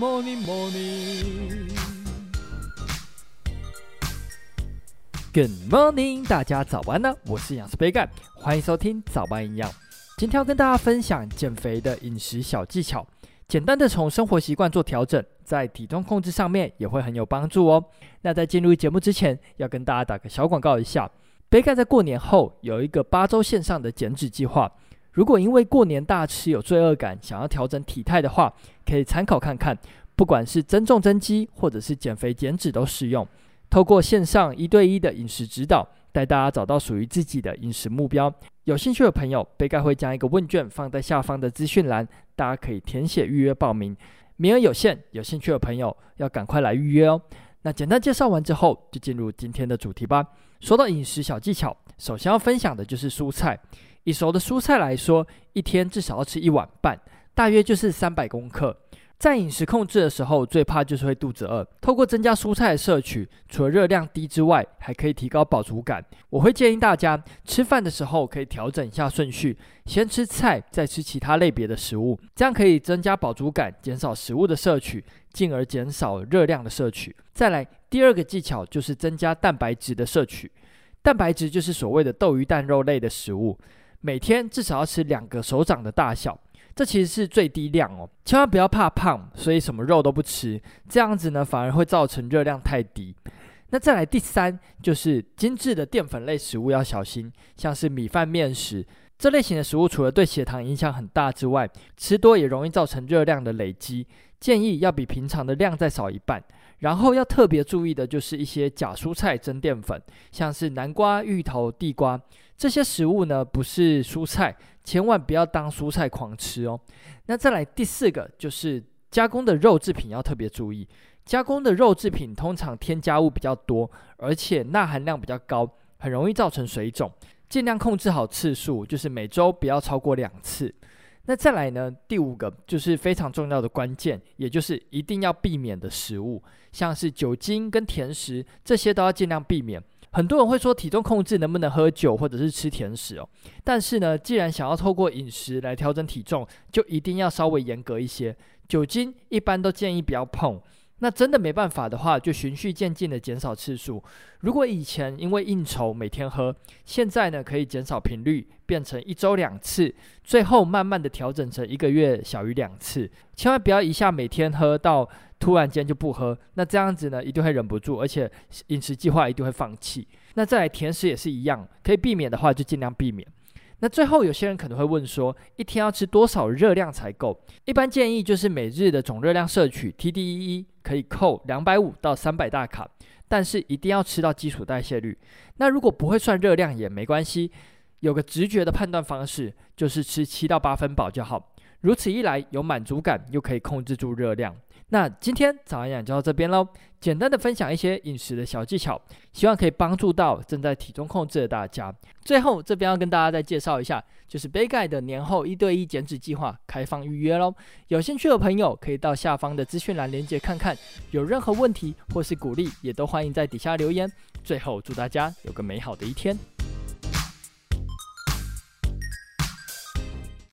morning, morning. Good morning，大家早安呢！我是营养师杯盖，欢迎收听早安营养。今天要跟大家分享减肥的饮食小技巧，简单的从生活习惯做调整，在体重控制上面也会很有帮助哦。那在进入节目之前，要跟大家打个小广告一下，杯盖在过年后有一个八周线上的减脂计划。如果因为过年大吃有罪恶感，想要调整体态的话，可以参考看看。不管是增重增肌，或者是减肥减脂都适用。透过线上一对一的饮食指导，带大家找到属于自己的饮食目标。有兴趣的朋友，杯盖会将一个问卷放在下方的资讯栏，大家可以填写预约报名，名额有限，有兴趣的朋友要赶快来预约哦。那简单介绍完之后，就进入今天的主题吧。说到饮食小技巧，首先要分享的就是蔬菜。以熟的蔬菜来说，一天至少要吃一碗半，大约就是三百公克。在饮食控制的时候，最怕就是会肚子饿。透过增加蔬菜的摄取，除了热量低之外，还可以提高饱足感。我会建议大家吃饭的时候可以调整一下顺序，先吃菜，再吃其他类别的食物，这样可以增加饱足感，减少食物的摄取，进而减少热量的摄取。再来，第二个技巧就是增加蛋白质的摄取。蛋白质就是所谓的豆鱼蛋肉类的食物，每天至少要吃两个手掌的大小。这其实是最低量哦，千万不要怕胖，所以什么肉都不吃，这样子呢反而会造成热量太低。那再来第三就是精致的淀粉类食物要小心，像是米饭、面食这类型的食物，除了对血糖影响很大之外，吃多也容易造成热量的累积，建议要比平常的量再少一半。然后要特别注意的就是一些假蔬菜增淀粉，像是南瓜、芋头、地瓜这些食物呢，不是蔬菜，千万不要当蔬菜狂吃哦。那再来第四个就是加工的肉制品要特别注意，加工的肉制品通常添加物比较多，而且钠含量比较高，很容易造成水肿。尽量控制好次数，就是每周不要超过两次。那再来呢？第五个就是非常重要的关键，也就是一定要避免的食物，像是酒精跟甜食，这些都要尽量避免。很多人会说体重控制能不能喝酒或者是吃甜食哦？但是呢，既然想要透过饮食来调整体重，就一定要稍微严格一些。酒精一般都建议不要碰。那真的没办法的话，就循序渐进的减少次数。如果以前因为应酬每天喝，现在呢可以减少频率，变成一周两次，最后慢慢的调整成一个月小于两次。千万不要一下每天喝到突然间就不喝，那这样子呢一定会忍不住，而且饮食计划一定会放弃。那再来甜食也是一样，可以避免的话就尽量避免。那最后，有些人可能会问说，一天要吃多少热量才够？一般建议就是每日的总热量摄取 TDEE 可以扣两百五到三百大卡，但是一定要吃到基础代谢率。那如果不会算热量也没关系，有个直觉的判断方式，就是吃七到八分饱就好。如此一来，有满足感，又可以控制住热量。那今天早安养就到这边喽，简单的分享一些饮食的小技巧，希望可以帮助到正在体重控制的大家。最后这边要跟大家再介绍一下，就是杯盖的年后一对一减脂计划开放预约喽，有兴趣的朋友可以到下方的资讯栏连接看看，有任何问题或是鼓励，也都欢迎在底下留言。最后祝大家有个美好的一天。